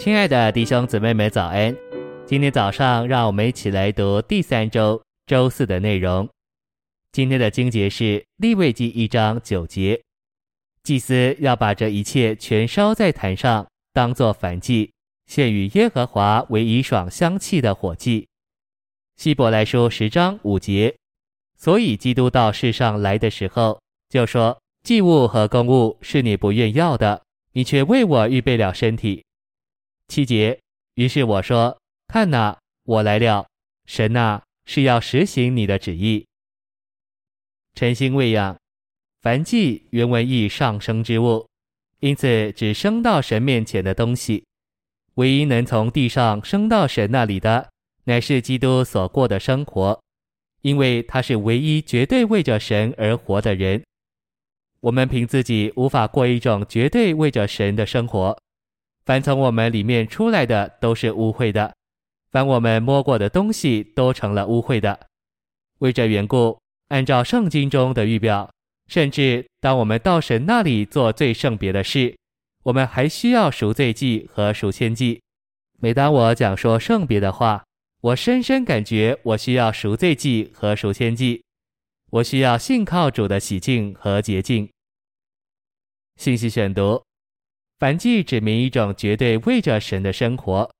亲爱的弟兄姊妹们，早安！今天早上，让我们一起来读第三周周四的内容。今天的经节是利未记一章九节，祭司要把这一切全烧在坛上，当作燔祭，献与耶和华为以爽香气的火祭。希伯来书十章五节，所以基督到世上来的时候，就说：祭物和供物是你不愿要的，你却为我预备了身体。七节，于是我说：“看哪，我来了，神哪，是要实行你的旨意。”晨星喂养，凡祭原文意上升之物，因此指升到神面前的东西。唯一能从地上升到神那里的，乃是基督所过的生活，因为他是唯一绝对为着神而活的人。我们凭自己无法过一种绝对为着神的生活。凡从我们里面出来的都是污秽的，凡我们摸过的东西都成了污秽的。为这缘故，按照圣经中的预表，甚至当我们到神那里做最圣别的事，我们还需要赎罪祭和赎愆祭。每当我讲说圣别的话，我深深感觉我需要赎罪祭和赎愆祭，我需要信靠主的洗净和洁净。信息选读。反祭指明一种绝对为着神的生活，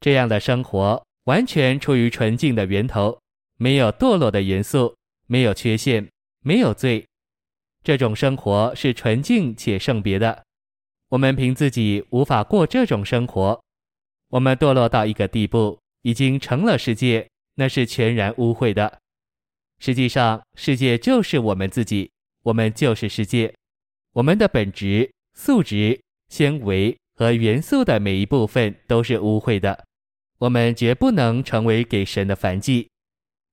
这样的生活完全出于纯净的源头，没有堕落的元素，没有缺陷，没有罪。这种生活是纯净且圣别的。我们凭自己无法过这种生活。我们堕落到一个地步，已经成了世界，那是全然污秽的。实际上，世界就是我们自己，我们就是世界。我们的本质、素质。纤维和元素的每一部分都是污秽的，我们绝不能成为给神的燔祭，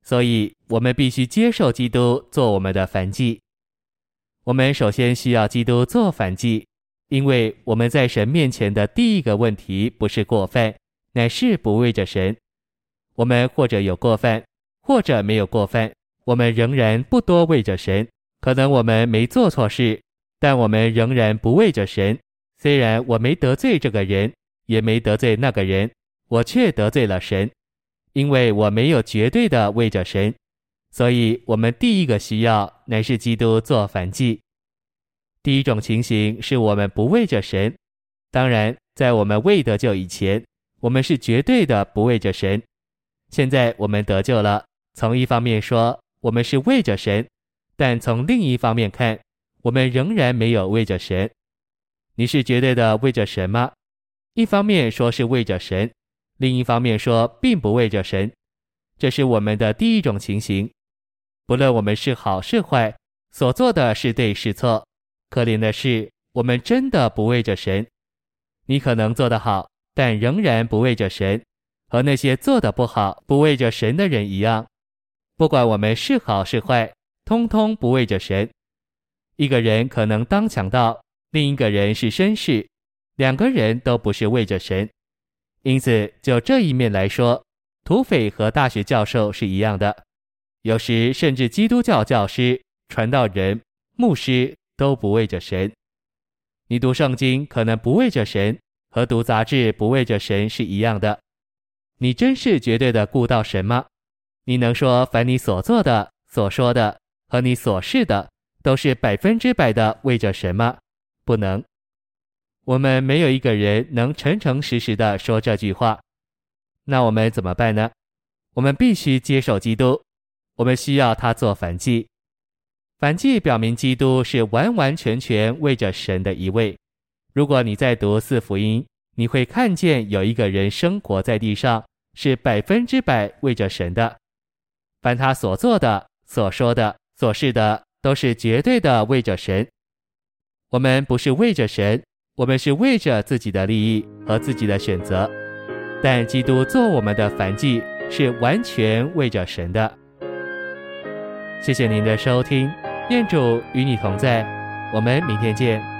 所以我们必须接受基督做我们的燔祭。我们首先需要基督做燔祭，因为我们在神面前的第一个问题不是过分，乃是不为着神。我们或者有过犯，或者没有过分，我们仍然不多为着神。可能我们没做错事，但我们仍然不为着神。虽然我没得罪这个人，也没得罪那个人，我却得罪了神，因为我没有绝对的为着神，所以我们第一个需要乃是基督做燔祭。第一种情形是我们不为着神，当然，在我们未得救以前，我们是绝对的不为着神。现在我们得救了，从一方面说我们是为着神，但从另一方面看，我们仍然没有为着神。你是绝对的为着神吗？一方面说是为着神，另一方面说并不为着神，这是我们的第一种情形。不论我们是好是坏，所做的是对是错，可怜的是我们真的不为着神。你可能做得好，但仍然不为着神，和那些做得不好、不为着神的人一样。不管我们是好是坏，通通不为着神。一个人可能当强盗。另一个人是绅士，两个人都不是为着神，因此就这一面来说，土匪和大学教授是一样的。有时甚至基督教教师、传道人、牧师都不为着神。你读圣经可能不为着神，和读杂志不为着神是一样的。你真是绝对的顾到神吗？你能说凡你所做的、所说的和你所事的，都是百分之百的为着神吗？不能，我们没有一个人能诚诚实实的说这句话。那我们怎么办呢？我们必须接受基督，我们需要他做反祭。反祭表明基督是完完全全为着神的一位。如果你在读四福音，你会看见有一个人生活在地上是百分之百为着神的。凡他所做的、所说的、所事的，都是绝对的为着神。我们不是为着神，我们是为着自己的利益和自己的选择。但基督做我们的凡祭是完全为着神的。谢谢您的收听，愿主与你同在，我们明天见。